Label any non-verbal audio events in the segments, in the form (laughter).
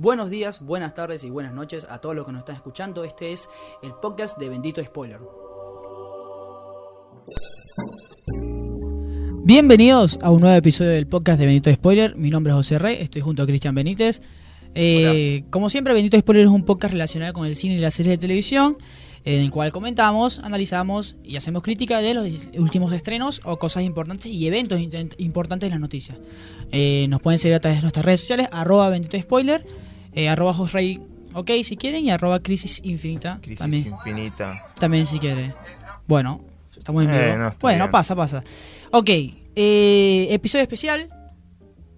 Buenos días, buenas tardes y buenas noches a todos los que nos están escuchando. Este es el podcast de Bendito Spoiler. Bienvenidos a un nuevo episodio del podcast de Bendito Spoiler. Mi nombre es José Rey, estoy junto a Cristian Benítez. Eh, como siempre, Bendito Spoiler es un podcast relacionado con el cine y las series de televisión, en el cual comentamos, analizamos y hacemos crítica de los últimos estrenos o cosas importantes y eventos importantes de las noticias. Eh, nos pueden seguir a través de nuestras redes sociales, arroba Bendito Spoiler, eh, arroba Josrey, ok si quieren, y arroba Crisis Infinita Crisis también, infinita. también si quieren. Bueno, estamos en Eh, vivo. no, bueno, bien. pasa, pasa. Ok, eh, episodio especial.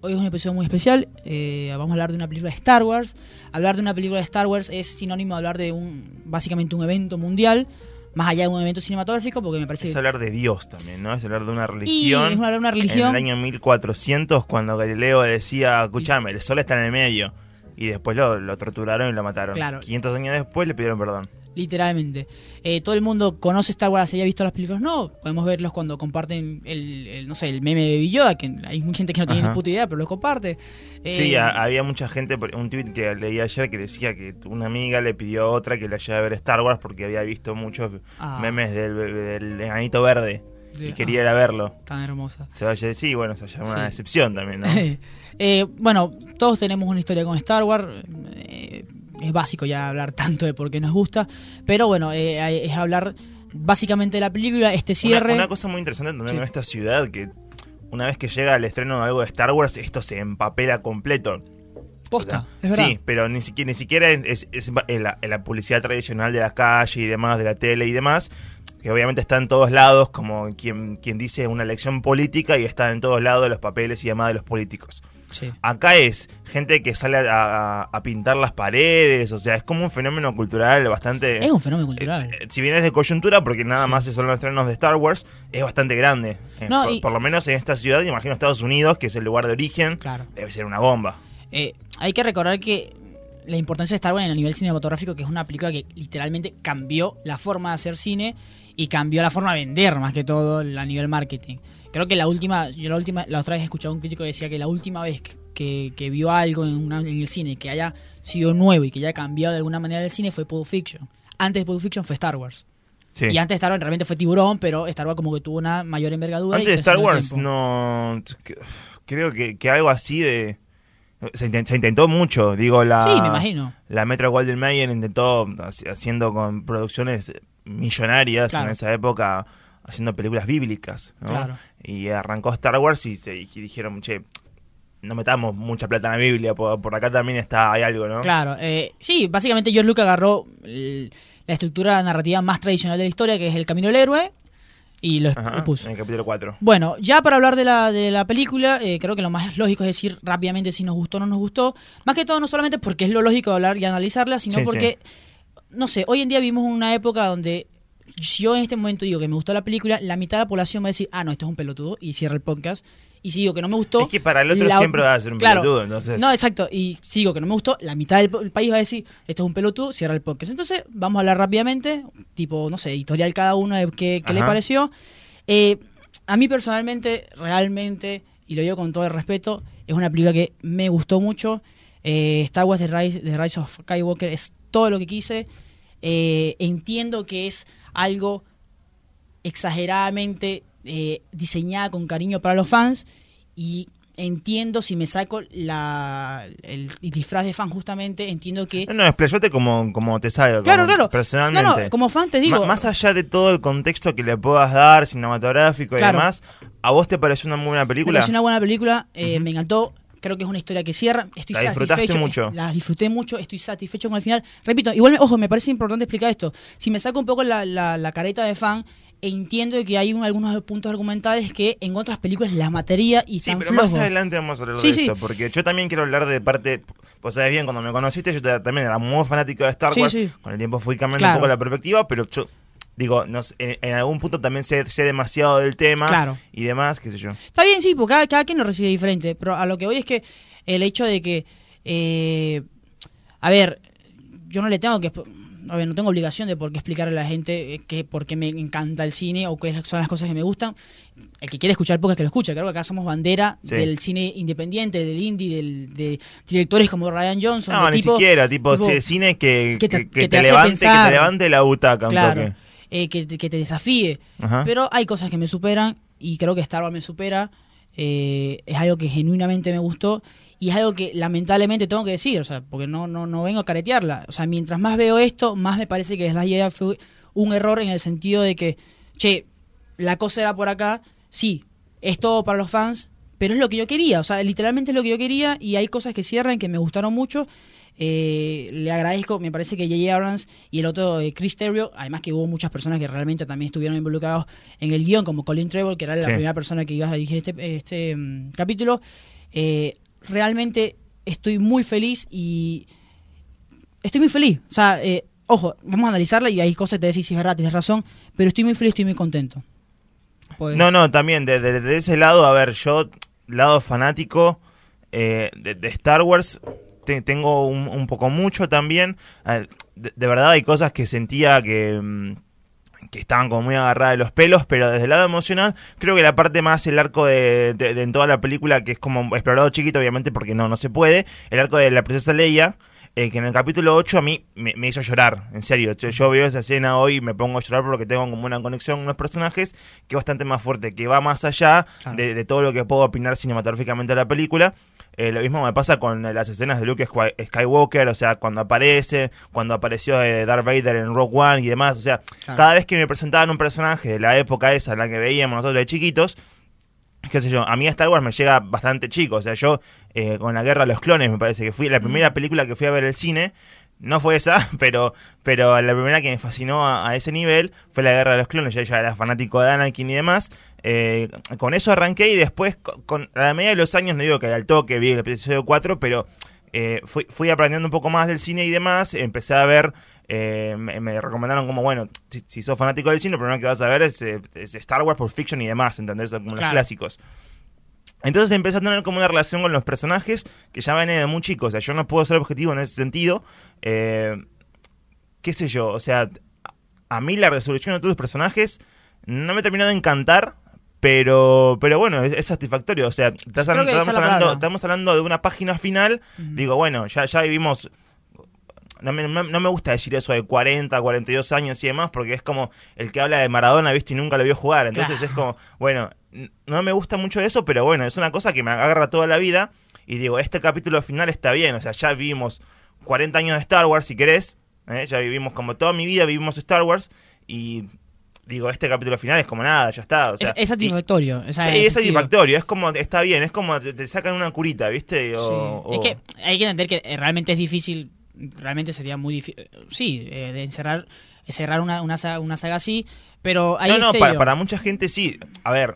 Hoy es un episodio muy especial. eh, vamos a hablar de una película de Star Wars. Hablar de una película de Star Wars es sinónimo de hablar de un básicamente un evento mundial, más allá de un evento cinematográfico, porque me parece Es hablar de Dios también, ¿no? Es hablar de una y religión. es hablar de una religión. En el año 1400, cuando Galileo decía, escuchame, el sol está en el medio. Y después lo, lo torturaron y lo mataron. Claro. 500 años después le pidieron perdón. Literalmente. Eh, todo el mundo conoce Star Wars, haya visto las películas. No, podemos verlos cuando comparten el, el, no sé, el meme de Yoda, que hay mucha gente que no tiene Ajá. ni puta idea, pero lo comparte. Eh, Sí, a- había mucha gente, un tweet que leí ayer que decía que una amiga le pidió a otra que le haya a ver Star Wars porque había visto muchos Ah. memes del, del enanito verde de- y quería ah, ir a verlo. tan hermosa. Se vaya a decir, bueno, se llama una Sí. decepción también, ¿no? (laughs) Eh, bueno, todos tenemos una historia con Star Wars. eh, es básico ya hablar tanto de por qué nos gusta. Pero bueno, eh, es hablar básicamente de la película, este Una, cierre. una cosa muy interesante también Sí. en esta ciudad que una vez que llega el estreno de algo de Star Wars, esto se empapela completo. posta, O sea, es verdad. sí, pero ni siquiera, ni siquiera es, es- la, la publicidad tradicional de la calle y demás, de la tele y demás, que obviamente está en todos lados, como quien, quien dice una elección política y está en todos lados los papeles y demás de los políticos. Sí. Acá es gente que sale a, a- a pintar las paredes, o sea, es como un fenómeno cultural bastante... Es un fenómeno cultural. Eh, si bien es de coyuntura, porque nada más son los estrenos de Star Wars, es bastante grande. Eh, No, por, lo menos en esta ciudad, imagino Estados Unidos, que es el lugar de origen, Claro. debe ser una bomba. Eh, hay que recordar que la importancia de Star Wars en el nivel cinematográfico, que es una película que literalmente cambió la forma de hacer cine y cambió la forma de vender más que todo a nivel marketing. Creo que la última, yo la última, la otra vez escuchaba a un crítico que decía que la última vez que, que- que vio algo en, una- en el cine que haya sido nuevo y que haya cambiado de alguna manera el cine fue Pulp Fiction. Antes de Pulp Fiction fue Star Wars. Sí. Y antes de Star Wars realmente fue Tiburón, pero Star Wars como que tuvo una mayor envergadura. Antes de Star Wars, no. Creo que, que algo así de. Se, intent- se intentó mucho, digo, la. Sí, me imagino. La Metro Golden Mayer intentó, haci- haciendo con producciones millonarias Claro. en esa época, haciendo películas bíblicas, ¿no? Claro. Y arrancó Star Wars y, se, y dijeron, che, no metamos mucha plata en la Biblia, por, por acá también está hay algo, ¿no? Claro, eh, sí, básicamente George Lucas agarró el- la estructura narrativa más tradicional de la historia, que es el camino del héroe, y lo, Ajá, lo puso. en el capítulo 4. Bueno, ya para hablar de la, de la película, eh, creo que lo más lógico es decir rápidamente si nos gustó o no nos gustó. Más que todo, no solamente porque es lo lógico de hablar y analizarla, sino Sí, porque, no sé, hoy en día vivimos una época donde si yo en este momento digo que me gustó la película, la mitad de la población va a decir, ah, no, esto es un pelotudo, y cierra el podcast. Y si digo que no me gustó... Es que para el otro la- siempre va a ser un Claro. pelotudo, entonces. No, exacto. Y si digo que no me gustó, la mitad del el país va a decir, esto es un pelotudo, cierra el podcast. Entonces, vamos a hablar rápidamente, tipo, no sé, editorial cada uno de qué, qué le pareció. Eh, a mí personalmente, realmente, y lo digo con todo el respeto, es una película que me gustó mucho. Eh, Star Wars The Rise, The Rise of Skywalker es todo lo que quise. Eh, entiendo que es algo exageradamente eh, diseñada con cariño para los fans y entiendo si me saco la, el, el disfraz de fan justamente, entiendo que... No, no, explayate como, como te salga. Claro, como claro. Personalmente. No, no, como fan te digo... Más allá de todo el contexto que le puedas dar, cinematográfico y Claro. demás, ¿a vos te pareció una muy buena Me película? pareció una buena película, eh, me encantó. Creo que es una historia que cierra. Estoy La disfrutaste satisfecho. mucho. La disfruté mucho, estoy satisfecho con el final. Repito, igual, ojo, me parece importante explicar esto. Si me saco un poco la, la, la careta de fan, entiendo que hay un- algunos puntos argumentales que en otras películas las mataría y Sí, pero más flojos. adelante vamos a hablar Sí, de sí. eso, porque yo también quiero hablar de parte, vos sabés bien, cuando me conociste yo también era muy fanático de Star Wars, sí. con el tiempo fui cambiando Claro. un poco la perspectiva, pero yo digo, no sé, en, en algún punto también sé, sé demasiado del tema Claro. y demás, qué sé yo. Está bien, sí, porque cada, cada quien lo recibe diferente. Pero a lo que voy es que el hecho de que. eh, a ver, yo no le tengo que. a ver, no tengo obligación de por qué explicarle a la gente eh, que, por qué me encanta el cine o qué son las cosas que me gustan. El que quiere escuchar pocas que lo escucha. Creo que acá somos bandera Sí. del cine independiente, del indie, del, de directores como Ryan Johnson. No, ni tipo- siquiera, tipo, tipo- cine que, que te- que- que que te levante, pensar. que te levante la butaca un toque. Eh, que, te- que te desafíe. Ajá. Pero hay cosas que me superan y creo que Star Wars me supera. eh, es algo que genuinamente me gustó y es algo que lamentablemente tengo que decir, o sea, porque no, no, no vengo a caretearla. O sea, mientras más veo esto, más me parece que Slash Jedi fue un error en el sentido de que, che, la cosa era por acá, sí, es todo para los fans, pero es lo que yo quería, o sea, literalmente es lo que yo quería y hay cosas que cierran que me gustaron mucho. Eh, le agradezco, me parece que J.J. Abrams y el otro eh, Chris Terrio, además que hubo muchas personas que realmente también estuvieron involucrados en el guion, como Colin Trevor, que era la Sí. primera persona que iba a dirigir este, este mm, capítulo. Eh, realmente estoy muy feliz y estoy muy feliz. O sea, eh, ojo, vamos a analizarla y hay cosas que te decís, si es verdad, tienes razón, pero estoy muy feliz, estoy muy contento. Pues- No, no, también, de, de- de ese lado, a ver, yo, lado fanático de, de Star Wars, te- tengo un, un poco mucho también. Eh, de, verdad hay cosas que sentía que, mm, que estaban como muy agarradas de los pelos, pero desde el lado emocional, creo que la parte más, el arco de, de- de- en toda la película, que es como explorado chiquito, obviamente, porque no, no se puede, el arco de la princesa Leia. Eh, que en el capítulo 8 a mí me, me hizo llorar, en serio. Yo, yo veo esa escena hoy y me pongo a llorar porque tengo como una conexión con unos personajes que es bastante más fuerte, que va más allá Claro. de, de todo lo que puedo opinar cinematográficamente de la película. Eh, lo mismo me pasa con las escenas de Luke Sky- Skywalker, o sea, cuando aparece, cuando apareció eh, Darth Vader en Rogue One y demás. O sea, Claro. cada vez que me presentaban un personaje de la época esa, la que veíamos nosotros de chiquitos, qué sé yo, a mí Star Wars me llega bastante chico. O sea, yo eh, con la Guerra de los Clones me parece que fui la primera película que fui a ver al cine. No fue esa, (laughs) pero, pero la primera que me fascinó a, a ese nivel fue la Guerra de los Clones. Yo ya era fanático de Anakin y demás. Eh, con eso arranqué y después, co- con, a la medida de los años, no digo que al toque vi el episodio 4, pero eh, fui, fui aprendiendo un poco más del cine y demás. Empecé a ver, eh, me, me recomendaron como, bueno, si, si sos fanático del cine, lo primero que vas a ver es, eh, es Star Wars por Fiction y demás, ¿entendés? Como los clásicos. Entonces empecé a tener como una relación con los personajes que ya viene de muy chicos. O sea, yo no puedo ser objetivo en ese sentido. Eh, ¿Qué sé yo? O sea, a mí la resolución de todos los personajes no me terminó de encantar. Pero, pero bueno, es, es satisfactorio. O sea, estás- estamos, es la hablando, estamos hablando de una página final. Digo, bueno, ya, ya vivimos no me, no- no me gusta decir eso de 40, 42 años y demás, porque es como el que habla de Maradona, viste, y nunca lo vio jugar. Entonces Claro. es como, bueno, no me gusta mucho eso, pero bueno, es una cosa que me agarra toda la vida. Y digo, este capítulo final está bien, o sea, ya vivimos 40 años de Star Wars, si querés. ¿eh? Ya vivimos como toda mi vida, vivimos Star Wars. Y digo, este capítulo final es como nada, ya está. O sea, es, es satisfactorio. o sea, sí, es satisfactorio, es como, está bien, es como te, te sacan una curita, ¿viste? O- Sí. o- Es que hay que entender que eh, realmente es difícil, realmente sería muy difícil, sí, eh, de encerrar, cerrar una, una, saga, una saga así, pero ahí no, no, estoy para, mucha gente sí. A ver,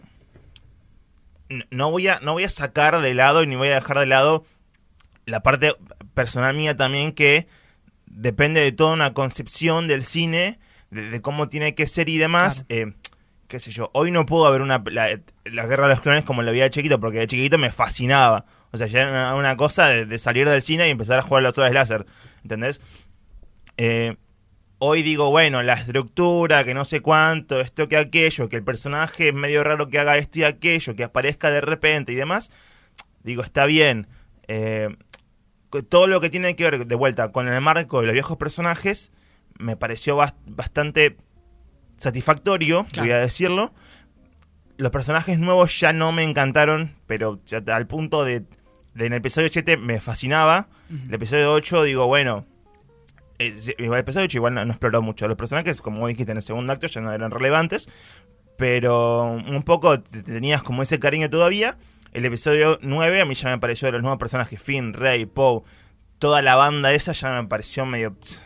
no voy a, no voy a sacar de lado y ni voy a dejar de lado la parte personal mía también que depende de toda una concepción del cine, de, de cómo tiene que ser y demás. Eh, qué sé yo, hoy no puedo ver una, la, la Guerra de los Clones como la veía de chiquito, porque de chiquito me fascinaba. O sea, ya era una, una cosa de, de salir del cine y empezar a jugar las horas láser, ¿entendés? Eh, hoy digo, bueno, la estructura, que no sé cuánto, esto que aquello, que el personaje es medio raro que haga esto y aquello, que aparezca de repente y demás, digo, está bien. Eh, todo lo que tiene que ver de vuelta con el marco de los viejos personajes me pareció bas- bastante satisfactorio, Claro. voy a decirlo. Los personajes nuevos ya no me encantaron, pero ya al punto de, de en el episodio 7 me fascinaba. El episodio 8 digo, bueno, eh, el episodio 8 igual no, no exploró mucho. Los personajes, como dijiste en el segundo acto, ya no eran relevantes. Pero un poco te- tenías como ese cariño todavía. El episodio 9 a mí ya me pareció de los nuevos personajes, Finn, Rey, Poe, toda la banda esa ya me pareció medio... pss,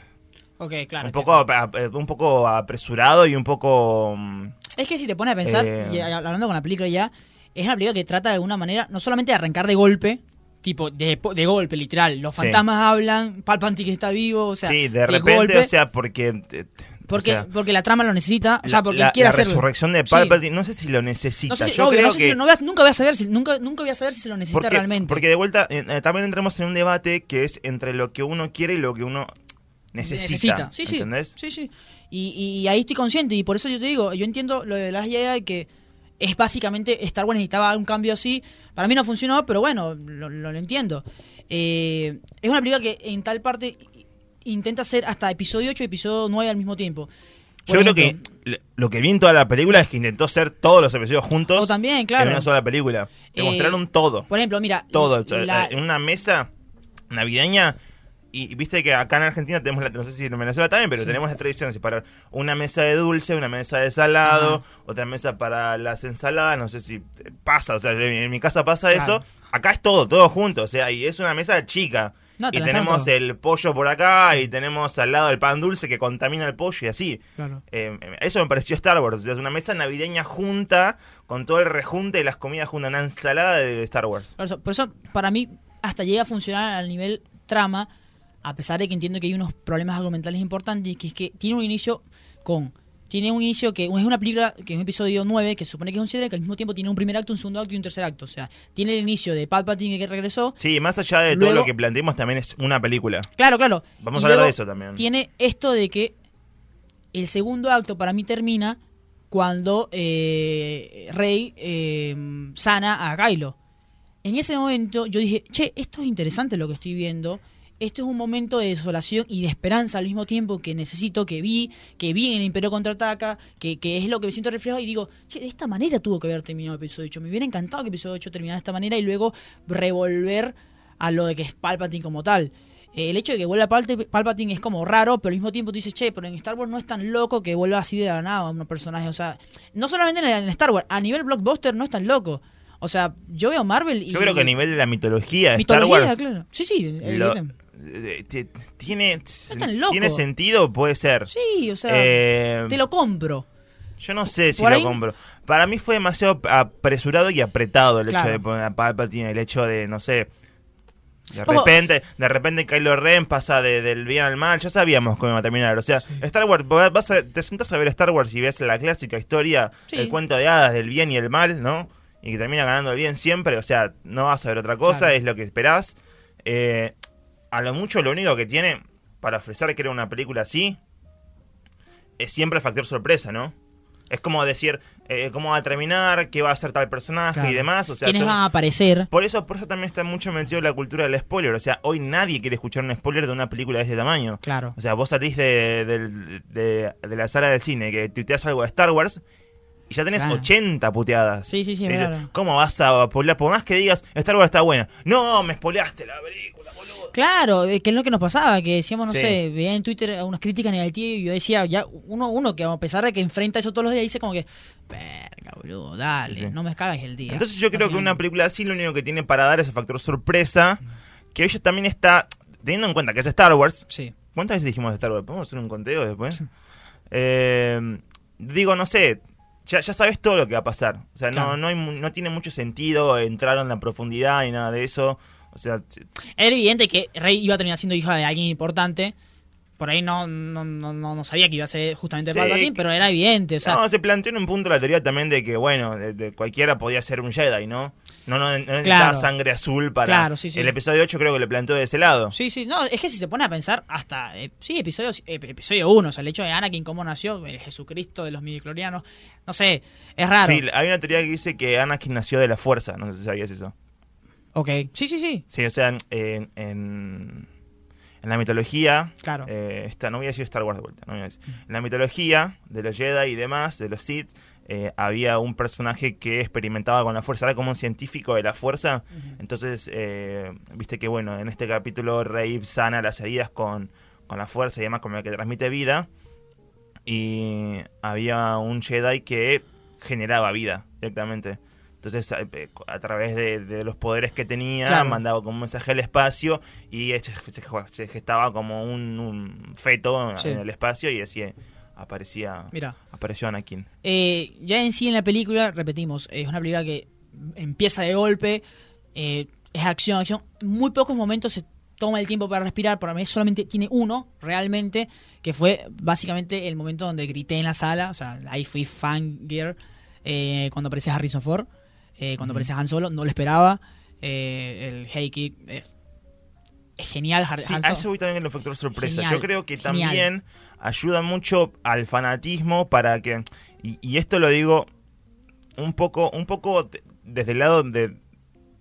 Ok, claro. un, poco, ap- un poco apresurado y un poco... mm, Es que si te pones a pensar, Eh, y hablando con la película ya, es una película que trata de alguna manera, no solamente de arrancar de golpe, tipo, de, de golpe, literal. Los Sí. fantasmas hablan, Palpatine que está vivo, o sea, sí, de repente, golpe, o sea, porque... eh, o porque, sea, porque la trama lo necesita, o sea, la- porque la, quiere la hacerlo. resurrección de Sí. Palpatine, no sé si lo necesita. No sé si- Yo obvio, creo no sé si que... lo- no voy a- nunca voy a saber si, nunca, nunca voy a saber si se lo necesita porque, realmente. porque de vuelta eh, eh, también entramos en un debate que es entre lo que uno quiere y lo que uno necesita. Sí, sí. ¿Entendés? Sí, sí. Y, y ahí estoy consciente y por eso yo te digo, yo entiendo lo de las Jedi que es básicamente Star Wars necesitaba un cambio así. Para mí no funcionó, pero bueno, lo, lo entiendo. Eh, es una película que en tal parte intenta ser hasta episodio 8 y episodio 9 al mismo tiempo. Por Yo creo que lo que vi en toda la película es que intentó hacer todos los episodios juntos O también, en claro. una sola película. Te Eh, mostraron todo. Por ejemplo, mira. Todo. La- En una mesa navideña. Y y viste que acá en Argentina tenemos la, no sé si en Venezuela también, pero Sí. tenemos la tradición de separar una mesa de dulce, una mesa de salado, Ajá. otra mesa para las ensaladas, no sé si pasa, o sea, en mi casa pasa Claro. eso. Acá es todo, todo junto, o sea, y es una mesa chica. No, te y tenemos todo. el pollo por acá y tenemos al lado el pan dulce que contamina el pollo y así. Claro. Eh, eso me pareció Star Wars. O sea, es una mesa navideña junta con todo el rejunte y las comidas juntas. Una ensalada de Star Wars. Por eso, por eso, para mí, hasta llega a funcionar al nivel trama, a pesar de que entiendo que hay unos problemas argumentales importantes, que es que tiene un inicio con. Tiene un inicio que es una película, que es un episodio 9, que se supone que es un cierre, que al mismo tiempo tiene un primer acto, un segundo acto y un tercer acto. O sea, tiene el inicio de Palpatine que regresó. Sí, más allá de todo lo que planteemos, también es una película. Claro, claro. Vamos Y a hablar de eso también. Tiene esto de que el segundo acto para mí termina cuando eh, Rey eh, sana a Kylo. En ese momento yo dije, che, esto es interesante lo que estoy viendo. Esto es un momento de desolación y de esperanza al mismo tiempo que necesito, que vi, que vi en el Imperio Contraataca, que, que es lo que me siento reflejado y digo, che, de esta manera tuvo que haber terminado el episodio 8. Me hubiera encantado que el episodio 8 terminara de esta manera y luego revolver a lo de que es Palpatine como tal. Eh, el hecho de que vuelva Palp- Palpatine es como raro, pero al mismo tiempo tú dices, che, pero en Star Wars no es tan loco que vuelva así de la nada a unos personajes. O sea, no solamente en, en Star Wars, a nivel blockbuster no es tan loco. O sea, yo veo Marvel y. Yo creo que a nivel de la mitología de mitología, Star Wars. claro. Sí, sí. el- lo- el- tiene, tan loco. tiene sentido, puede ser. sí, o sea, Eh, te lo compro. Yo no sé si lo ahí- compro. Para mí fue demasiado apresurado y apretado el hecho de poner a Palpatine, el hecho de, no sé, de repente, de repente Kylo Ren pasa de- del bien al mal, ya sabíamos cómo iba a terminar. O sea, Star Wars, vos vas a- te sentás a ver Star Wars y ves la clásica historia, Sí. el cuento de hadas del bien y el mal, ¿no? Y que termina ganando el bien siempre, o sea, no vas a ver otra cosa, Claro. es lo que esperás. Eh, a lo mucho lo único que tiene para ofrecer que era una película así es siempre el factor sorpresa, ¿no? Es como decir eh, cómo va a terminar, qué va a hacer tal personaje Claro. y demás. O sea, ¿Quiénes son- van a aparecer? por eso, por eso también está mucho metido la cultura del spoiler. O sea, hoy nadie quiere escuchar un spoiler de una película de este tamaño. Claro. O sea, vos salís de, de- de la sala del cine que tuiteas algo de Star Wars y ya tenés Claro. 80 puteadas. Sí, sí, sí, Y dices, claro. ¿Cómo vas a spoilear? Por más que digas, Star Wars está buena. No, me spoileaste la película. Claro, eh, que es lo que nos pasaba, que decíamos, no Sí. sé, veía en Twitter unas críticas negativas y yo decía, ya uno uno que a pesar de que enfrenta eso todos los días, dice como que, verga, boludo, dale, Sí, sí. no me cagas el día. Entonces yo creo que una película así lo único que tiene para dar es el factor sorpresa, que ella también está, teniendo en cuenta que es Star Wars, Sí. ¿cuántas veces dijimos Star Wars? ¿Podemos hacer un conteo después? Eh, digo, no sé, ya, ya sabes todo lo que va a pasar. O sea, Claro. no, no, hay no tiene mucho sentido entrar en la profundidad ni nada de eso. O sea, Era evidente que Rey iba a terminar siendo hija de alguien importante. Por ahí no, no, no, no, no sabía que iba a ser justamente Sí, Palpatine, pero era evidente. O sea, no, se planteó en un punto la teoría también de que, bueno, de- de cualquiera podía ser un Jedi, ¿no? No, no, no necesitaba Claro. sangre azul para... Claro, sí, sí. El episodio 8 creo que le planteó de ese lado. Sí, sí, no, es que si se pone a pensar hasta, eh, sí, episodio, eh, episodio 1, o sea, el hecho de Anakin, cómo nació, el Jesucristo de los midichlorianos, no sé, es raro. Sí, hay una teoría que dice que Anakin nació de la fuerza, no sé si sabías eso. Ok, sí, sí, sí, Sí, o sea, en, en, en la mitología, claro. eh, esta, no voy a decir Star Wars de vuelta, no voy a decir. en la mitología de los Jedi y demás, de los Sith, eh, había un personaje que experimentaba con la fuerza, era como un científico de la fuerza, entonces, eh, viste que bueno, en este capítulo Rey sana las heridas con, con la fuerza y demás, como la que transmite vida, y había un Jedi que generaba vida directamente. Entonces, a, eh, a través de, de los poderes que tenía, Claro. mandaba como un mensaje al espacio y se, se gestaba como un, un feto Sí. en el espacio y así aparecía, Mira, apareció Anakin. eh, ya en sí en la película, repetimos, es una película que empieza de golpe, eh, es acción, acción, muy pocos momentos se toma el tiempo para respirar, para mí solamente tiene uno, realmente, que fue básicamente el momento donde grité en la sala, o sea, ahí fui fangirl, eh, cuando aparece Harrison Ford, eh, cuando aparece Han Solo, no lo esperaba, eh, el Hey Kid es genial. Sí, Han a eso voy también con el factor sorpresa. Genial, Yo creo que genial. también ayuda mucho al fanatismo para que. Y, y esto lo digo un poco, un poco de- desde el lado de.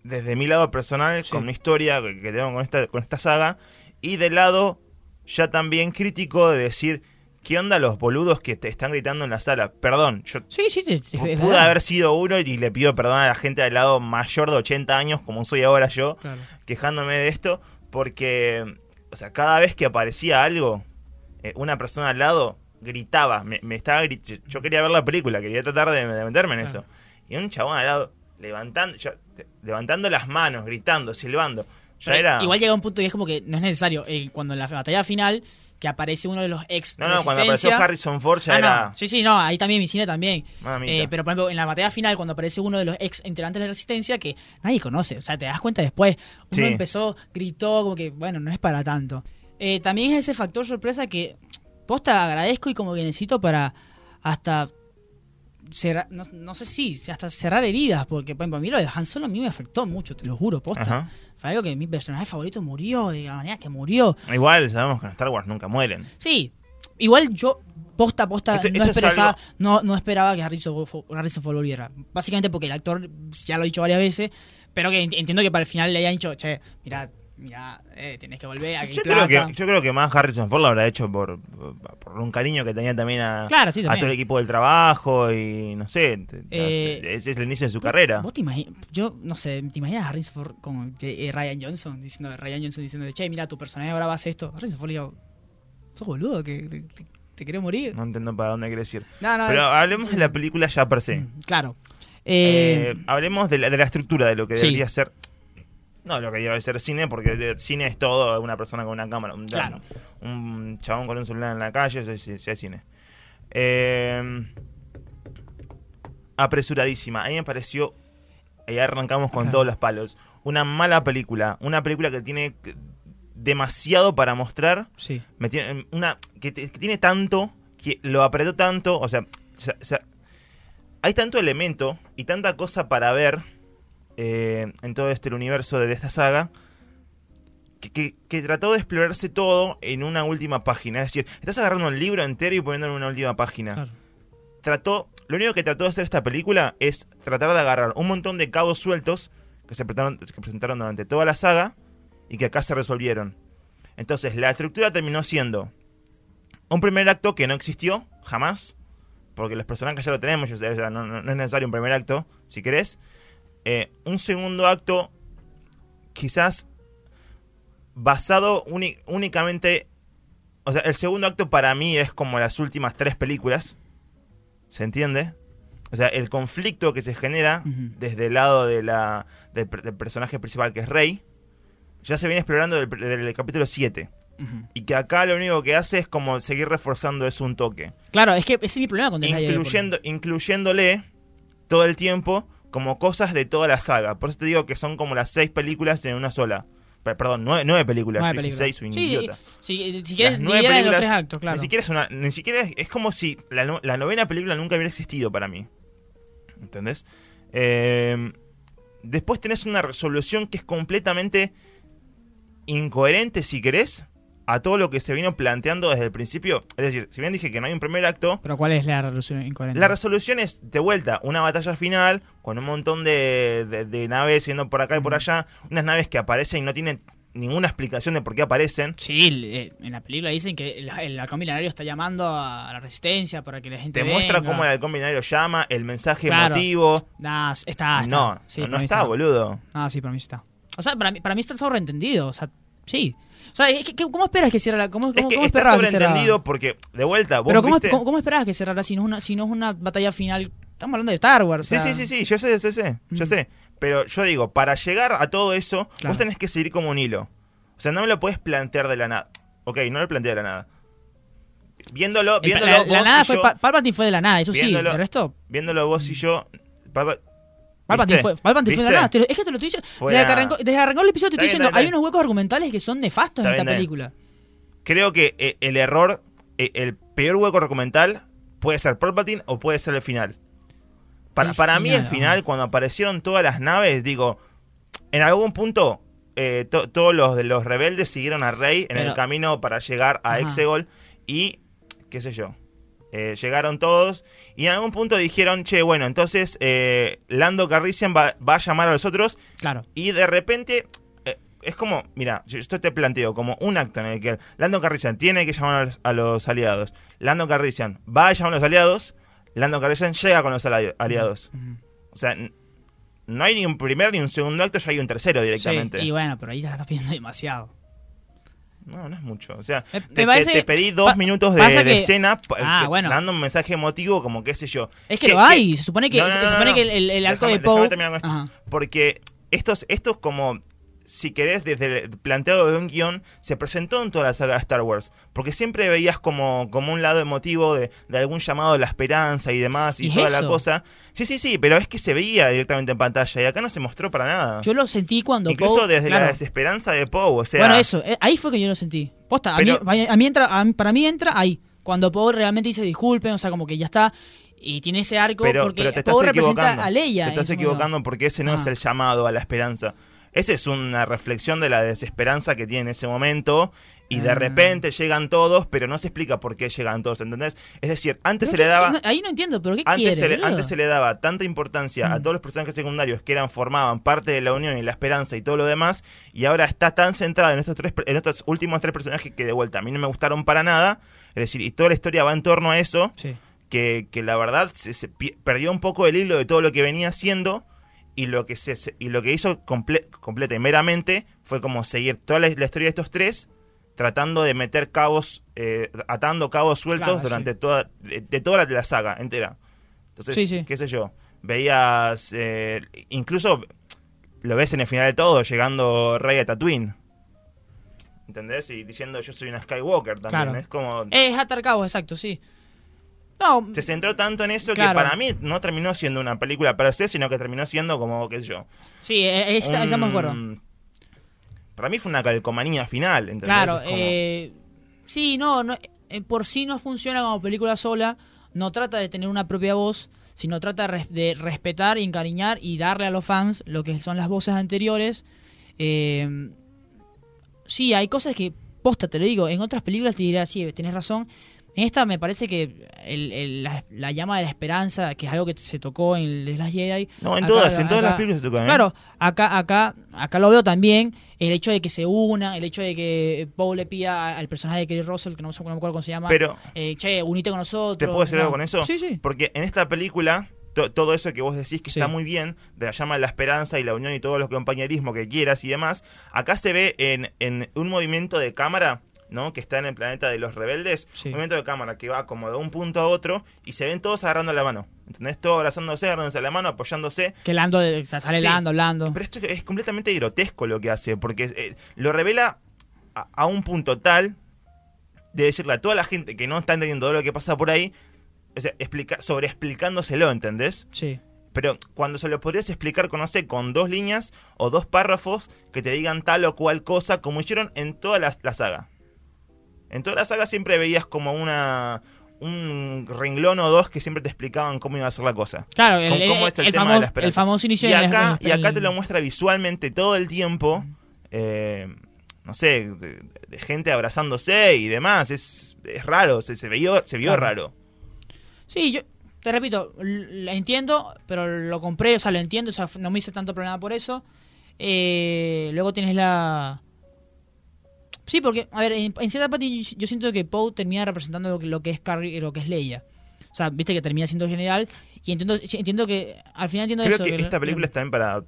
Desde mi lado personal, Sí. con mi historia que que tengo con esta, con esta saga. Y del lado ya también crítico de decir. ¿Qué onda los boludos que te están gritando en la sala? Perdón, yo Sí, sí, es pude verdad. haber sido uno y le pido perdón a la gente del lado mayor de 80 años, como soy ahora yo, Claro. quejándome de esto, porque, o sea, cada vez que aparecía algo, eh, una persona al lado gritaba, me, me estaba grit- yo quería ver la película, quería tratar de, de meterme en Claro. eso. Y un chabón al lado, levantando, ya, levantando las manos, gritando, silbando. Ya era... Igual llega un punto y es como que no es necesario. eh, cuando en la batalla final, que aparece uno de los ex. No, no, cuando apareció Harrison Ford ya Ah, era... no. Sí, sí, no, ahí también, mi cine también. Eh, pero por ejemplo, en la batalla final, cuando aparece uno de los ex integrantes de la Resistencia, que nadie conoce, o sea, te das cuenta después. Uno Sí. empezó, gritó, como que, bueno, no es para tanto. Eh, también es ese factor sorpresa que posta agradezco y como que necesito para hasta cerrar, no, no sé si, hasta cerrar heridas, porque por ejemplo, a mí lo de Han Solo a mí me afectó mucho, te lo juro, posta. Ajá. Fue algo que mi personaje favorito murió de la manera que murió. Igual sabemos que en Star Wars nunca mueren. Sí, igual yo posta posta Eso- no, eso esperaba, no, no esperaba que Harrison, Harrison Ford volviera. Básicamente porque el actor, ya lo he dicho varias veces, pero que ent- entiendo que para el final le hayan dicho, che, mira, mira, eh, tenés que volver a Yo creo, que, yo creo que más Harrison Ford lo habrá hecho por, por un cariño que tenía también a, Claro, sí, a también. todo el equipo del trabajo y no sé, Eh, ese es el inicio de su carrera. ¿Vos te imaginas? Yo, no sé, ¿te imaginas a Harrison Ford con eh, Ryan Johnson diciendo, Ryan Johnson diciendo, che, mira, tu personaje ahora va a hacer esto? Harrison Ford le digo, sos boludo, que te, te, te querés morir. No entiendo para dónde quieres ir. No, no, Pero es- hablemos de la película ya per se. Mm, Claro. Eh, Eh, hablemos de la, de la estructura de lo que Sí. debería ser. No, lo que debe ser cine, porque cine es todo, una persona con una cámara, un, Claro. un chabón con un celular en la calle, eso es, cine. Eh, apresuradísima. A mí me pareció, ahí arrancamos con todos los palos, una mala película. Una película que tiene demasiado para mostrar sí. me tiene una que, tiene tanto que lo apretó tanto o sea, se- se- hay tanto elemento y tanta cosa para ver eh, en todo este universo de, de esta saga que, que- que trató de explorarse todo en una última página es decir estás agarrando un libro entero y poniéndolo en una última página Claro. trató lo único que trató de hacer esta película es tratar de agarrar un montón de cabos sueltos que se presentaron, que presentaron durante toda la saga y que acá se resolvieron. Entonces, la estructura terminó siendo un primer acto que no existió jamás, porque los personajes ya lo tenemos, ya sea, ya no, no- no es necesario un primer acto, si querés. Eh, un segundo acto, quizás basado únicamente. O sea, el segundo acto para mí es como las últimas tres películas. ¿Se entiende? O sea, el conflicto que se genera desde el lado de la, del, per- del personaje principal, que es Rey, ya se viene explorando del, del capítulo 7. Ujú. Y que acá lo único que hace es como seguir reforzando eso un toque. Claro, es que ese es mi problema con Incluyendo, incluyéndole todo el tiempo como cosas de toda la saga. Por eso te digo que son como las seis películas en una sola. Per- Perdón, nueve, nueve películas. Nueve películas. seis, un Sí, idiota. Si, si quieres, Las nueve dividirla en los películas, tres actos, claro. Ni siquiera es una, ni siquiera es, es como si la, no- la novena película nunca hubiera existido para mí. ¿Entendés? Eh, después tenés una resolución que es completamente incoherente, si querés, a todo lo que se vino planteando desde el principio. Es decir, si bien dije que no hay un primer acto, Pero ¿cuál es la resolución incoherente? la resolución es de vuelta una batalla final con un montón de, de- de naves yendo por acá y por allá. Unas naves que aparecen y no tienen ninguna explicación de por qué aparecen. Sí, eh, en la película dicen que el, el halcón binario está llamando a la resistencia para que la gente Te muestra cómo el halcón binario llama, el mensaje Claro. emotivo. Nah, está, está. no, Sí, no, está, boludo. No, sí, para mí está. O sea, para mí, para mí está sobreentendido. O sea, sí. O sea, es que- que- ¿cómo esperas que cierra la.? ¿Cómo, Es cómo, que cómo está sobreentendido porque, de vuelta, vos Pero ¿cómo, viste... cómo, cómo esperabas que cerrara si no es una, si no es una batalla final? Estamos hablando de Star Wars. Sí, o sea, sí, sí, sí, yo sé, sé, sé, yo Mm. sé. Pero yo digo, para llegar a todo eso, Claro. vos tenés que seguir como un hilo. O sea, no me lo puedes plantear de la nada. Ok, no lo planteé de la nada. Viéndolo, El- viéndolo la, vos la nada y fue. yo, Palpatine fue de la nada, eso sí. El resto. viéndolo vos y yo... Palpa- Palpatine ¿viste? fue, Palpatine fue nada. Es que te lo estoy diciendo. Desde que, arrancó, desde que arrancó el episodio te estoy diciendo. Hay unos huecos argumentales que son nefastos en esta película. Creo que eh, el error, eh, el peor hueco documental puede ser Palpatine o puede ser el final. Para, El para mí el final, ah. cuando aparecieron todas las naves, digo, en algún punto eh, to- todos los de los rebeldes siguieron a Rey en el camino para llegar a. Exegol y qué sé yo. Eh, llegaron todos y en algún punto dijeron, che, bueno, entonces eh, Lando Carrician va, va a llamar a los otros Claro. y de repente eh, es como, mira, yo esto te planteo como un acto en el que Lando Carrician tiene que llamar a los, a los aliados. Lando Carrician va a llamar a los aliados. Lando Carrician llega con los ali- aliados. O sea, no hay ni un primer ni un segundo acto, ya hay un tercero directamente. Sí, y bueno, pero ahí ya estás pidiendo demasiado. No, no es mucho. O sea, Me- te, parece- pedí dos minutos de, que- escena Ah, que- bueno. dando un mensaje emotivo como qué sé yo. Es que ¿Qué- lo hay. Se supone que, No, no, se no, supone que el, el- el arco de Poe. Porque esto es, esto es como, si querés, desde el planteado de un guion, se presentó en toda la saga de Star Wars. Porque siempre veías como, como un lado emotivo de, de algún llamado a la esperanza y demás y, ¿Y es toda la cosa. Sí, sí, sí, pero es que se veía directamente en pantalla y acá no se mostró para nada. Yo lo sentí cuando Incluso Poe- desde la desesperanza de Poe, o sea... Bueno, eso, eh, ahí fue que yo lo sentí. Posta, a, Pero- mí, a mí entra, a para mí entra ahí. Cuando Poe realmente dice disculpen, o sea, como que ya está. Y tiene ese arco pero, porque pero te estás Poe representa a Leia. Te estás momento. equivocando porque ese no es el llamado a la esperanza. Esa es una reflexión de la desesperanza que tiene en ese momento. Y de Ah. repente llegan todos, pero no se explica por qué llegan todos, ¿entendés? Es decir, antes Pero se le daba. no, ahí no entiendo, pero ¿qué Antes quiere, se, le, antes se le daba tanta importancia a Mm. todos los personajes secundarios que eran formaban parte de la unión y la esperanza y todo lo demás, y ahora está tan centrado en estos tres en estos últimos tres personajes que de vuelta a mí no me gustaron para nada, es decir, y toda la historia va en torno a eso, Sí. que, que la verdad se, se perdió un poco el hilo de todo lo que venía haciendo y lo que se y lo que hizo comple- completa y meramente fue como seguir toda la, la historia de estos tres tratando de meter cabos eh, atando cabos sueltos Claro, durante toda de, de toda la, la saga entera entonces Sí, sí. qué sé yo veías eh, incluso lo ves en el final de todo llegando Rey a Tatooine ¿entendés? y diciendo yo soy una Skywalker también Claro. es como Es atar cabos, exacto, sí. No, se centró tanto en eso Claro. que para mí no terminó siendo una película per se, sino que terminó siendo como, qué sé yo. sí, está- un- estamos de acuerdo. Para mí fue una calcomanía final, ¿entendés? Claro, como- eh, sí, no, no eh, por sí no funciona como película sola, no trata de tener una propia voz, sino trata de, res- de respetar, encariñar y darle a los fans lo que son las voces anteriores. Eh, sí, hay cosas que, posta, te lo digo, en otras películas te dirá, sí, tenés razón. En esta me parece que el- el- la, la llama de la esperanza, que es algo que se tocó en The Last Jedi. No, en acá- todas, en todas las películas se tocan, ¿eh? Claro, acá, acá, acá lo veo también. El hecho de que se una, el hecho de que Poe le pida al personaje de Kerry Russell, que no, me acuerdo cómo se llama, Pero, eh, che, unite con nosotros. ¿te puedo decir No. algo con eso? Sí, sí. Porque en esta película, to- todo eso que vos decís que Sí. está muy bien, de la llama de la esperanza y la unión y todo los compañerismo que quieras y demás, acá se ve en, en un movimiento de cámara, ¿no? Que está en el planeta de los rebeldes, Sí. un movimiento de cámara que va como de un punto a otro y se ven todos agarrando la mano. ¿Entendés? Todos abrazándose, agarrándose la mano, apoyándose. Que Lando, de- sale Sí. Lando, Lando. Pero esto es completamente grotesco lo que hace, porque eh, lo revela a, a un punto tal de decirle a toda la gente que no está entendiendo todo lo que pasa por ahí, o sea, explica, sobre explicándoselo, ¿entendés? Sí. Pero cuando se lo podrías explicar con, no sé, con dos líneas o dos párrafos que te digan tal o cual cosa, como hicieron en toda la, la saga. En toda la saga siempre veías como una un renglón o dos que siempre te explicaban cómo iba a ser la cosa. Claro, el, ¿Cómo- cómo el- es el el tema de famoso, la esperanza? el famoso inicio Y de la- acá, y acá te lo muestra visualmente todo el tiempo. eh, no sé, de, de gente abrazándose y demás. Es, es raro, se, se, vio, se vio Claro. raro. Sí, yo te repito, la entiendo, pero lo compré, o sea, lo entiendo, o sea, no me hice tanto problema por eso. Eh, luego tienes la... Sí, porque, a ver, en, en cierta parte yo, yo siento que Poe termina representando lo que, lo que es Carrie, lo que es Leia. O sea, viste que termina siendo general y entiendo, entiendo que, al final entiendo Creo eso. que esta película está bien para,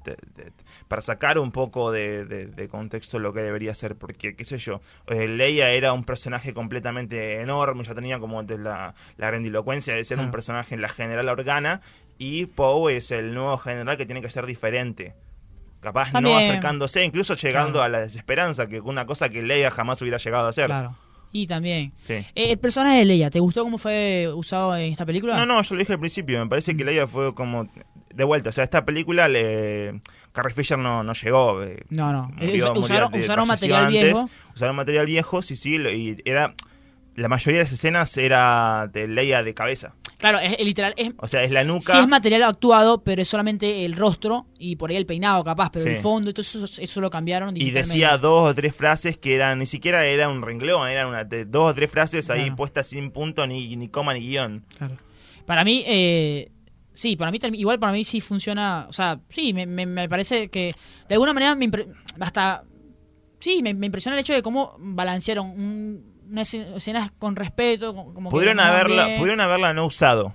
para sacar un poco de, de- de contexto lo que debería ser, porque, qué sé yo, eh, Leia era un personaje completamente enorme, ya tenía como antes la, la grandilocuencia de ser un Ah. personaje en la general organa, y Poe es el nuevo general que tiene que ser diferente. Capaz no acercándose, incluso llegando Claro. a la desesperanza, que una cosa que Leia jamás hubiera llegado a hacer. Claro. Y también. Sí. Eh, el personaje de Leia, ¿te gustó cómo fue usado en esta película? No, no, yo lo dije al principio, me parece que Leia fue como de vuelta, o sea, esta película le Carrie Fisher no, no llegó. eh, No, no. murió- Eh, murió usaron, material antes, viejo. Usaron material viejo, sí, sí, y era la mayoría de las escenas era de Leia de cabeza. Claro, es, es literal, es, O sea, es la nuca. sí es material actuado, pero es solamente el rostro y por ahí el peinado capaz, pero Sí. el fondo, entonces eso, eso lo cambiaron y decía dos o tres frases que eran, ni siquiera era un renglón, eran una, de- dos o tres frases ahí Claro. puestas sin punto, ni, ni coma, ni guion. Claro. Para mí, eh, sí, para mí igual para mí sí funciona, o sea, sí, me, me- me parece que de alguna manera me hasta, sí, me, me impresiona el hecho de cómo balancearon un- escenas con respeto, como que Pudieron haberla, pudieron haberla no usado.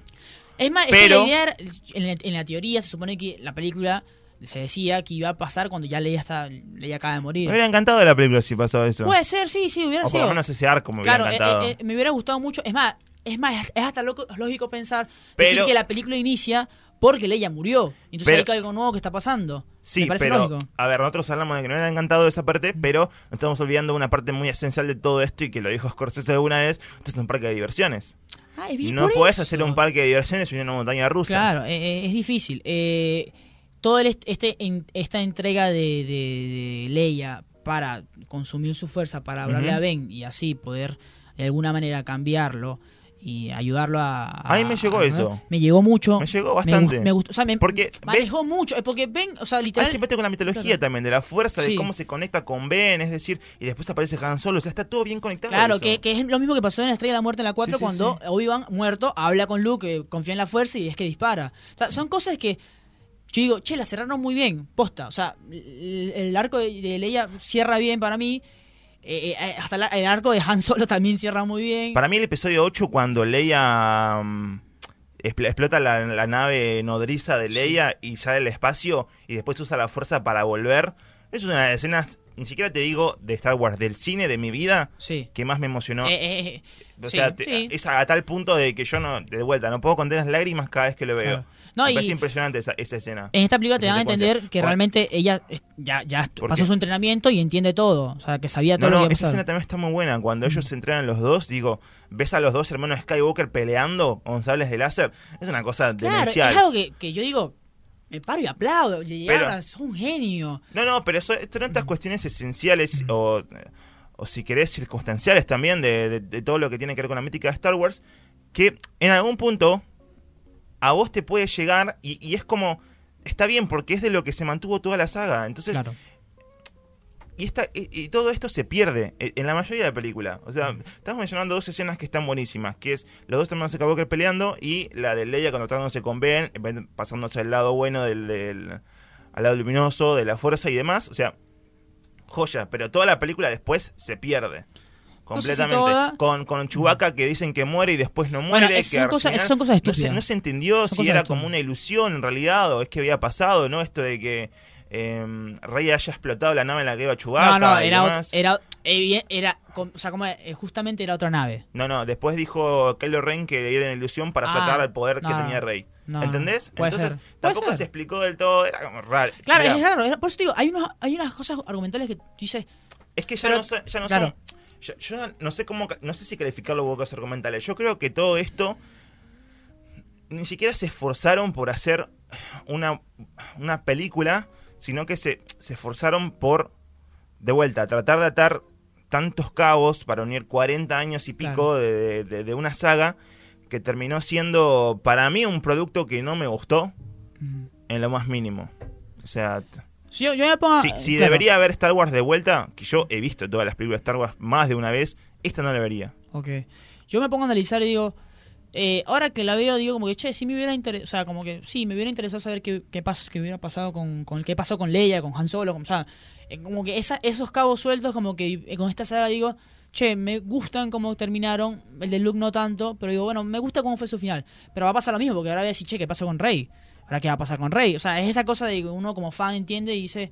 Es más, es pero- que la idea, en la, en la teoría se supone que la película se decía que iba a pasar cuando ya Leia, está, Leia acaba de morir. Me hubiera encantado la película si pasaba eso. Puede ser, sí, sí, hubiera o por sido. lo menos ese arco me Claro, hubiera eh, encantado. eh, eh, me hubiera gustado mucho. Es más, es más, es hasta lógico pensar Pero- decir que la película inicia porque Leia murió. Entonces Pero- hay algo nuevo que está pasando. Sí, me parece pero lógico. a ver, nosotros hablamos de que no me ha encantado esa parte, pero nos estamos olvidando una parte muy esencial de todo esto y que lo dijo Scorsese alguna vez, esto es un parque de diversiones. Ah, es bien No eso. hacer un parque de diversiones y una montaña rusa. Claro, eh, eh, es difícil. Eh, todo el este en- esta entrega de, de- de Leia para consumir su fuerza, para hablarle a Ben y así poder de alguna manera cambiarlo y ayudarlo a... A mí me llegó a- eso. Me llegó mucho. Me llegó Me bastante. gust- Me, gustó, o sea, me Porque, manejó mucho. eh, Porque Ben, o sea, literal... con la mitología Claro. también, de la fuerza, de cómo se conecta con Ben, es decir, y después aparece Han Solo, o sea, está todo bien conectado. Claro, que, que es lo mismo que pasó en la Estrella de la Muerte en la 4 Sí, sí, cuando. Obi-Wan muerto habla con Luke, que confía en la fuerza y es que dispara. O sea, son cosas que yo digo, che, la cerraron muy bien, posta. O sea, el, el arco de, de Leia cierra bien para mí. Eh, eh, hasta la- el arco de Han Solo también cierra muy bien. Para mí el episodio 8, cuando Leia mm, expl- explota la, la nave nodriza de Leia y sale al espacio y después usa la fuerza para volver, es una de las escenas, ni siquiera te digo de Star Wars, del cine de mi vida, Sí. que más me emocionó. Eh, eh, eh, o sí, sea, te- es a, tal punto de que yo no, de vuelta, no puedo contener las lágrimas cada vez que lo veo. Claro. No, me y- parece impresionante esa, esa escena. En esta película te dan a entender que Bueno. realmente ella ya, ya est- ¿Por pasó su entrenamiento y entiende todo. O sea, que sabía todo No, lo no, que esa escena también está muy buena. Cuando ellos se entrenan los dos, digo, ves a los dos hermanos Skywalker peleando con sables de láser. Es una cosa Claro, demencial. es algo que, que yo digo, me paro y aplaudo. Llegaron son un genio. No, no, pero son estas cuestiones esenciales o, o si querés circunstanciales también de, de- de todo lo que tiene que ver con la mítica de Star Wars, que en algún punto a vos te puede llegar y, y es como, está bien porque es de lo que se mantuvo toda la saga. Entonces, Claro. y, esta, y, y todo esto se pierde eh, en la mayoría de la película. O sea, estamos mencionando dos escenas que están buenísimas, que es los dos hermanos Skywalker peleando y la de Leia contratándose con Ben, Ben pasándose al lado bueno del, del- al lado luminoso, de la fuerza y demás. O sea, joya, pero toda la película después se pierde. No sé si Completamente. toda. Con, con Chewbacca que dicen que muere y después no Bueno, muere. es- que son cosas- final son cosas no se, estúpidas. no se entendió Son si era como una ilusión en realidad o es que había pasado, ¿no? Esto de que eh, Rey haya explotado la nave en la que iba Chewbacca. No, no, y era, demás. era, com- o sea, como eh, justamente era otra nave. No, no, después dijo Kylo Ren que era una ilusión para Ah, sacar al poder que tenía Rey. no, ¿Entendés? Entonces, ser, tampoco se explicó del todo, era como raro. Claro, Mirá, es raro, por eso te digo, hay, unos, hay unas cosas argumentales que tú dices, es que ya pero- no, son- ya no claro. son. Yo, yo no- no sé cómo, no sé si calificarlo como cosas argumentales. Yo creo que todo esto ni siquiera se esforzaron por hacer una, una película, sino que se, se esforzaron por, de vuelta, tratar de atar tantos cabos para unir 40 años y pico Claro. de, de- de una saga que terminó siendo para mí un producto que no me gustó en lo más mínimo. O sea, si yo, yo me pongo... si, si claro. debería haber Star Wars de vuelta, que yo he visto todas las películas de Star Wars más de una vez, esta no la vería. Ok. Yo me pongo a analizar y digo, eh, ahora que la veo, digo como que, che, sí me hubiera interesado, o sea, como que sí, me hubiera interesado saber qué, qué, pas- qué hubiera pasado con, con qué pasó con Leia, con Han Solo, como, o sea, eh, como que esa, esos cabos sueltos, como que eh, con esta saga digo, che, me gustan cómo terminaron, el de Luke no tanto, pero digo, bueno, me gusta cómo fue su final, pero va a pasar lo mismo, porque ahora voy a decir, che, ¿qué pasó con Rey? Ahora, ¿qué va a pasar con Rey? O sea, es esa cosa de que uno como fan entiende y dice...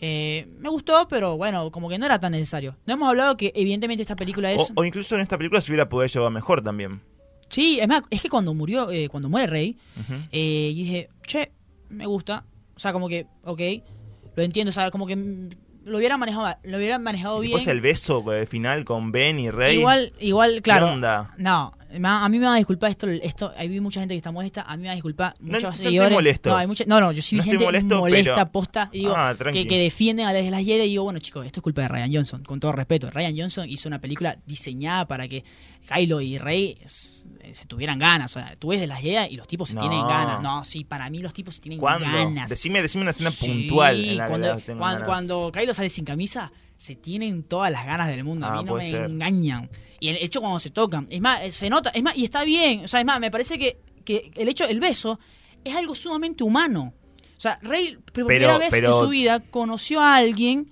eh, me gustó, pero bueno, como que no era tan necesario. No hemos hablado que evidentemente esta película es... O, o incluso en esta película se hubiera podido llevar mejor también. Sí, es más, es que cuando murió, eh, cuando muere Rey, eh, y dije, che, me gusta. O sea, como que, ok, lo entiendo, o sea, como que lo hubiera manejado, lo hubiera manejado Y bien. Después el beso eh, final con Ben y Rey. Igual, igual, claro. onda? No, a mí me va a disculpar esto, esto, hay mucha gente que está molesta, a mí me va a disculpar muchos no seguidores. molesto. No, hay mucha- no, no, yo sí vi No gente molesto, molesta, pero- posta, y digo, Ah, que, que defienden a las de las Jedi y digo, bueno chicos, esto es culpa de Ryan Johnson, con todo respeto. Ryan Johnson hizo una película diseñada para que Kylo y Rey eh, se tuvieran ganas. O sea, tú ves de las Jedi y los tipos se No. tienen ganas. No, sí, para mí los tipos se tienen ¿Cuándo? ganas. Decime, decime una escena Sí, puntual en la que cuando, cuando Kylo sale sin camisa, se tienen todas las ganas del mundo. Ah, a mí no me ser. engañan. Y el hecho cuando se tocan, es más, se nota, es más, y está bien. O sea, es más, me parece que, que el hecho, el beso, es algo sumamente humano. O sea, Rey, por primera vez pero- en su vida, conoció a alguien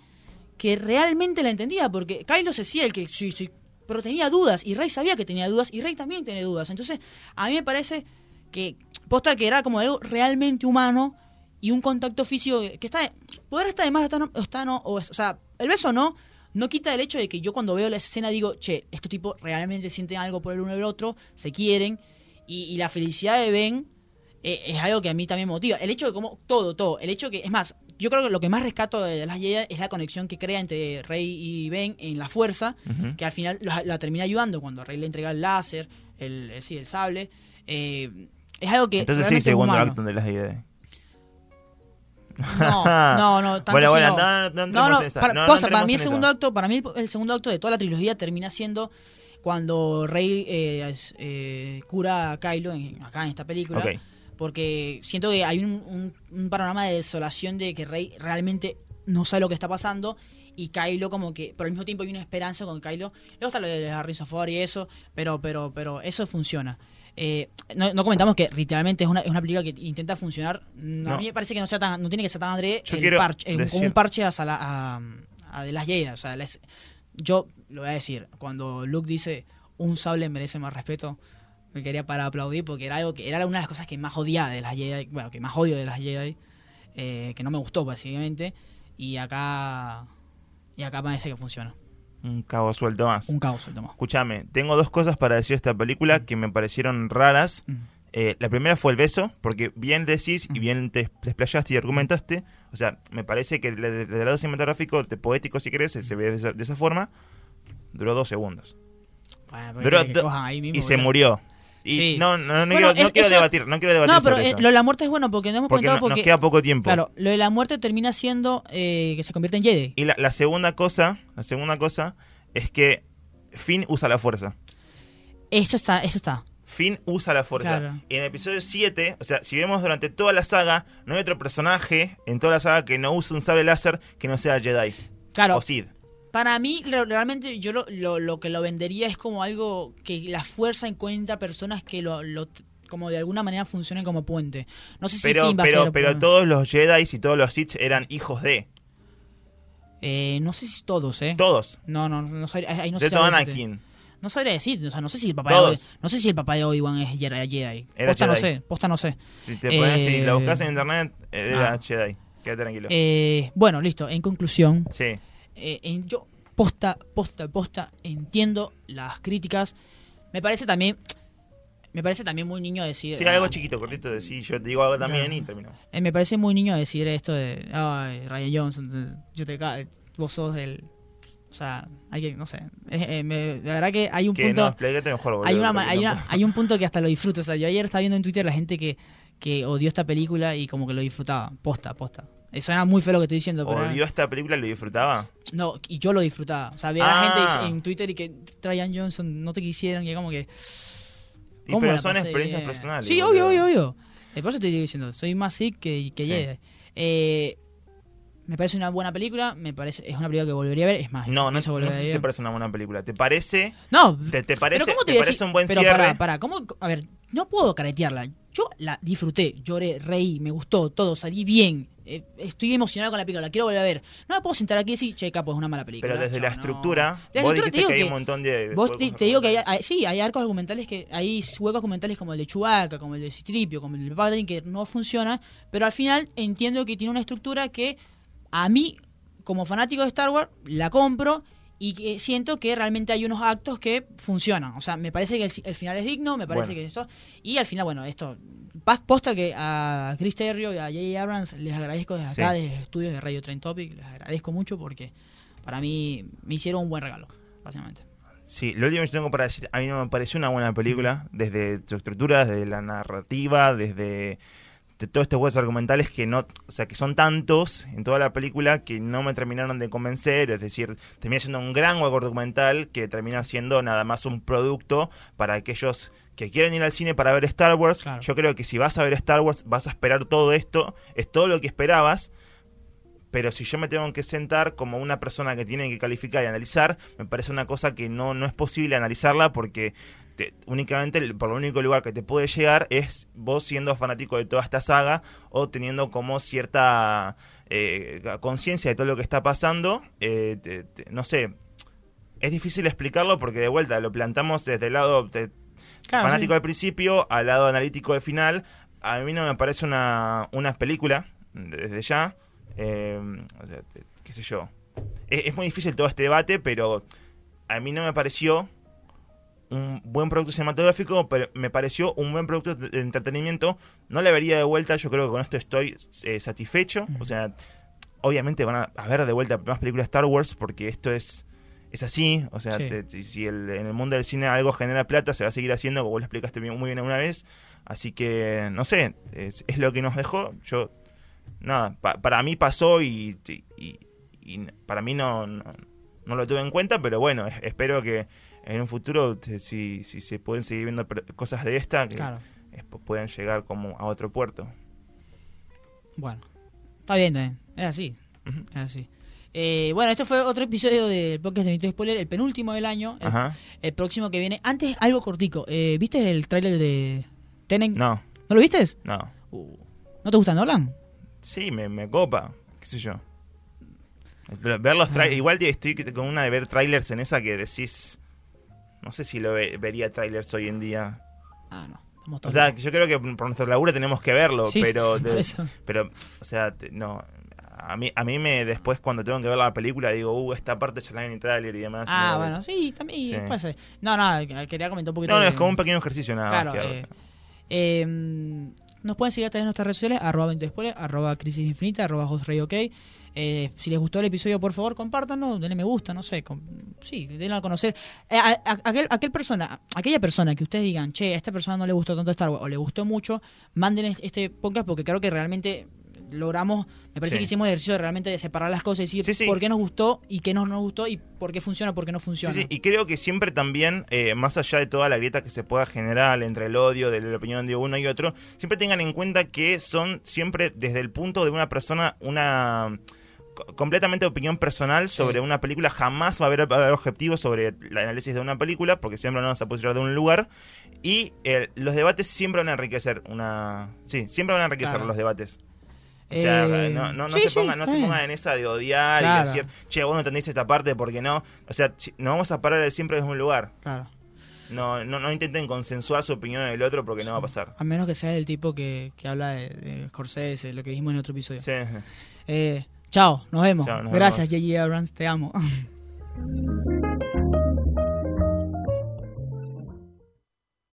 que realmente la entendía. Porque Kylo se el que sí, sí, pero tenía dudas. Y Rey sabía que tenía dudas. Y Rey también tenía dudas. Entonces, a mí me parece que, posta que era como algo realmente humano y un contacto físico que está poder estar de más está no, está no o, o sea el beso no no quita el hecho de que yo cuando veo la escena digo che estos tipos realmente sienten algo por el uno y el otro se quieren y, y la felicidad de Ben eh, es algo que a mí también me motiva el hecho de como todo todo el hecho que es más yo creo que lo que más rescato de las Jedi es la conexión que crea entre Rey y Ben en la fuerza que al final la, la termina ayudando cuando Rey le entrega el láser el, el- sí el sable eh, es algo que Entonces sí, segundo humano. acto de las ideas. No, no, no, (laughs) tanto Bueno, bueno, no. no, no, no no, esa. para, No, no posta, para mí el segundo acto, para mí el segundo acto de toda la trilogía termina siendo cuando Rey eh, eh, cura a Kylo en- acá en esta película. Ok. Porque siento que hay un, un- un panorama de desolación de que Rey realmente no sabe lo que está pasando y Kylo como que, pero al mismo tiempo hay una esperanza con Kylo. Luego está lo de Harrison Ford y eso, pero, pero, pero eso funciona. Eh, no, no comentamos que literalmente es una, es una película que intenta funcionar. A mí me parece que no sea tan, no tiene que ser tan el parche, eh, como un parche a, la- a, a de las Jedi. O sea, les- yo lo voy a decir, cuando Luke dice un sable merece más respeto, me quería para aplaudir porque era algo que era una de las cosas que más odiaba de las Jedi, bueno, que más odio de las Jedi, eh, que no me gustó básicamente, y acá y acá parece que funciona. Un cabo suelto más. Un caos el toma. Escúchame, tengo dos cosas para decir de esta película que me parecieron raras. Mm. Eh, la primera fue el beso, porque bien decís y bien te desplayaste y argumentaste. O sea, me parece que desde el lado cinematográfico, de poético si querés, se ve de esa, de esa forma. Duró dos segundos. Bueno, Duró do- y se murió. Y Sí. no, no, no Bueno, quiero, no es- quiero eso- debatir, no quiero debatir No, pero sobre eh, eso. lo de la muerte es bueno porque no hemos porque porque nos queda poco tiempo. claro, lo de la muerte termina siendo eh, que se convierte en Jedi. Y la, la segunda cosa, la segunda cosa es que Finn usa la fuerza. Eso está, eso está. Finn usa la fuerza. Claro. Y en el episodio 7, o sea, si vemos durante toda la saga, no hay otro personaje en toda la saga que no use un sable láser que no sea Jedi Claro, o Sid. Para mí, re- realmente, yo lo, lo, lo que lo vendería es como algo que la fuerza encuentra personas que lo, lo como de alguna manera funcionen como puente. No sé si Pero, Finn va a pero, ser. pero todos los Jedi y todos los Sith eran hijos de. Eh, no sé si todos, ¿eh? Todos. No, no, no sabría, ahí no sabría decirte. Anakin. No sabría decir, o sea, no sé si el papá Todos. de no sé si el papá de Obi-Wan es Jedi. Era posta no Jedi. sé, posta no sé. Si te pones, si Eh, la buscas en internet, era ah. Jedi. Quédate tranquilo. Eh, bueno, listo. En conclusión, sí. Eh, en- yo posta, posta, posta, entiendo las críticas. Me parece también, me parece también muy niño decir. Sí, algo chiquito, cortito de sí. Yo te digo algo también Claro. y terminamos. Eh, me parece muy niño decir esto de, ay, Ryan Johnson, yo te vos sos del, o sea, hay que, no sé, eh, eh, me- la verdad que hay un Que punto, no, mejor, boludo. hay una, hay no una, hay un punto que (laughs) hasta lo disfruto, o sea, yo ayer estaba viendo en Twitter la gente que, que odió esta película y como que lo disfrutaba, posta, posta. Suena muy feo lo que estoy diciendo, pero ¿Odió esta película? ¿Lo disfrutaba? no, y yo lo disfrutaba, o sea, ver a la Ah. gente en Twitter y que Ryan Johnson no te quisieron y como que Y ¿Cómo pero son experiencias personales. Sí, obvio, obvio, obvio. Por eso te estoy diciendo, soy más sick que, que Sí. Eh, me parece una buena película, me parece es una película que volvería a ver, es más, No, no, no a sé si te parece una buena película. ¿Te parece? No, ¿Te, te parece, pero ¿cómo te parece un buen pero cierre? Para, para, ¿cómo? A ver, no puedo caretearla. Yo la disfruté, lloré, reí, me gustó, todo, salí bien. Eh, estoy emocionado con la película, la quiero volver a ver. No me puedo sentar aquí y decir, che, capo, es una mala película. Pero desde la no. estructura, la vos dijiste digo que hay un montón de... Vos te, digo que hay, sí, hay arcos argumentales que hay huecos argumentales como el de Chewbacca, como el de Citripio, como el de Palpatine que no funcionan, pero al final entiendo que tiene una estructura que a mí, como fanático de Star Wars, la compro y que siento que realmente hay unos actos que funcionan. O sea, me parece que el, el final es digno, me parece Bueno. que esto... Y al final, bueno, esto... Posta que a Chris Terrio y a J.J. Abrams les agradezco desde acá, Sí. desde los estudios de Radio Train Topic, les agradezco mucho porque para mí me hicieron un buen regalo, básicamente. Sí, lo último que yo tengo para decir, a mí no me pareció una buena película, desde su estructura, desde la narrativa, desde de todos estos juegos argumentales que no, o sea, que son tantos en toda la película que no me terminaron de convencer, es decir, termina siendo un gran juego argumental que termina siendo nada más un producto para aquellos que quieren ir al cine para ver Star Wars. Claro. Yo creo que si vas a ver Star Wars vas a esperar todo esto, es todo lo que esperabas, pero si yo me tengo que sentar como una persona que tiene que calificar y analizar, me parece una cosa que no, no es posible analizarla porque te- únicamente el- por el único lugar que te puede llegar es vos siendo fanático de toda esta saga o teniendo como cierta eh, conciencia de todo lo que está pasando. eh, te- te- no sé, es difícil explicarlo porque de vuelta lo plantamos desde el lado de- Claro, fanático sí. al principio al lado analítico del final. A mí no me parece una, una película desde ya. Eh, o sea, te- qué sé yo. Es, es muy difícil todo este debate, pero a mí no me pareció un buen producto cinematográfico, pero me pareció un buen producto de entretenimiento. No le vería de vuelta, yo creo que con esto estoy eh, satisfecho. O sea, obviamente van a, ver de vuelta más películas de Star Wars porque esto es es así, o sea, Sí. te- si- el- en el mundo del cine algo genera plata, se va a seguir haciendo, como vos lo explicaste bien- muy bien una vez. Así que, no sé, es, es lo que nos dejó. Yo, nada, pa- para mí pasó y, y- para mí no, no, no lo tuve en cuenta, pero bueno, es- espero que en un futuro, si, si se pueden seguir viendo cosas de esta, que Claro. puedan llegar como a otro puerto. Bueno, está bien, también. es así. Es así. Eh, bueno, esto fue otro episodio del podcast de Mito Spoiler, el penúltimo del año. El, próximo que viene. Antes, algo cortico. Eh, ¿Viste el tráiler de Tenet? No, ¿No lo viste? no. Uh, ¿No te gusta Nolan? Sí, me, me copa, qué sé yo. Ver los Ah. trailers, igual de- estoy con una de ver trailers en esa que decís, no sé si lo ve- vería trailers hoy en día. Ah, no. Estamos O sea, yo creo que por nuestra laburo tenemos que verlo, Sí, pero, (laughs) sí, de- por eso. pero, o sea, te- no. A mí, a mí me después cuando tengo que ver la película digo, uh, esta parte ya la vi en trailer y demás. Ah, no- bueno, sí, también Sí. puede. No, no, quería comentar un poquito. No, no, de- es como un pequeño ejercicio nada Claro, más. que- eh, eh, nos pueden seguir a través de nuestras redes sociales, arroba Spoiler, arroba Crisis Infinita, arroba Host. Eh, si les gustó el episodio, por favor, compártanlo, denle me gusta, no sé, sí, denlo a conocer. Eh, a- aquel, aquel persona, aquella persona que ustedes digan, che, a esta persona no le gustó tanto Star Wars o le gustó mucho, manden es- este podcast porque creo que realmente logramos, me parece Sí. que hicimos ejercicio de realmente de separar las cosas y decir Sí, sí. por qué nos gustó y qué no nos gustó y por qué funciona, por qué no funciona. Y creo que siempre también, eh, más allá de toda la grieta que se pueda generar entre el odio, de la opinión de uno y otro, siempre tengan en cuenta que son siempre desde el punto de una persona una co- completamente opinión personal sobre una película, jamás va a haber, va a haber objetivo sobre el análisis de una película, porque siempre nos vamos a posicionar de un lugar, y eh, los debates siempre van a enriquecer una... Sí, siempre van a enriquecer Claro. los debates. O sea, Eh, no, no, no sí, se sí, pongan, no se pongan en esa de odiar y Claro. decir, che, vos no entendiste esta parte, ¿por qué no? O sea, nos vamos a parar siempre desde un lugar. Claro. No, no, no intenten consensuar su opinión en el otro porque no va a pasar. A menos que sea el tipo que, que habla de, de Scorsese, lo que dijimos en otro episodio. Sí. Eh, chao, nos vemos. Chao, nos Gracias. J.J. Abrams, te amo. (laughs)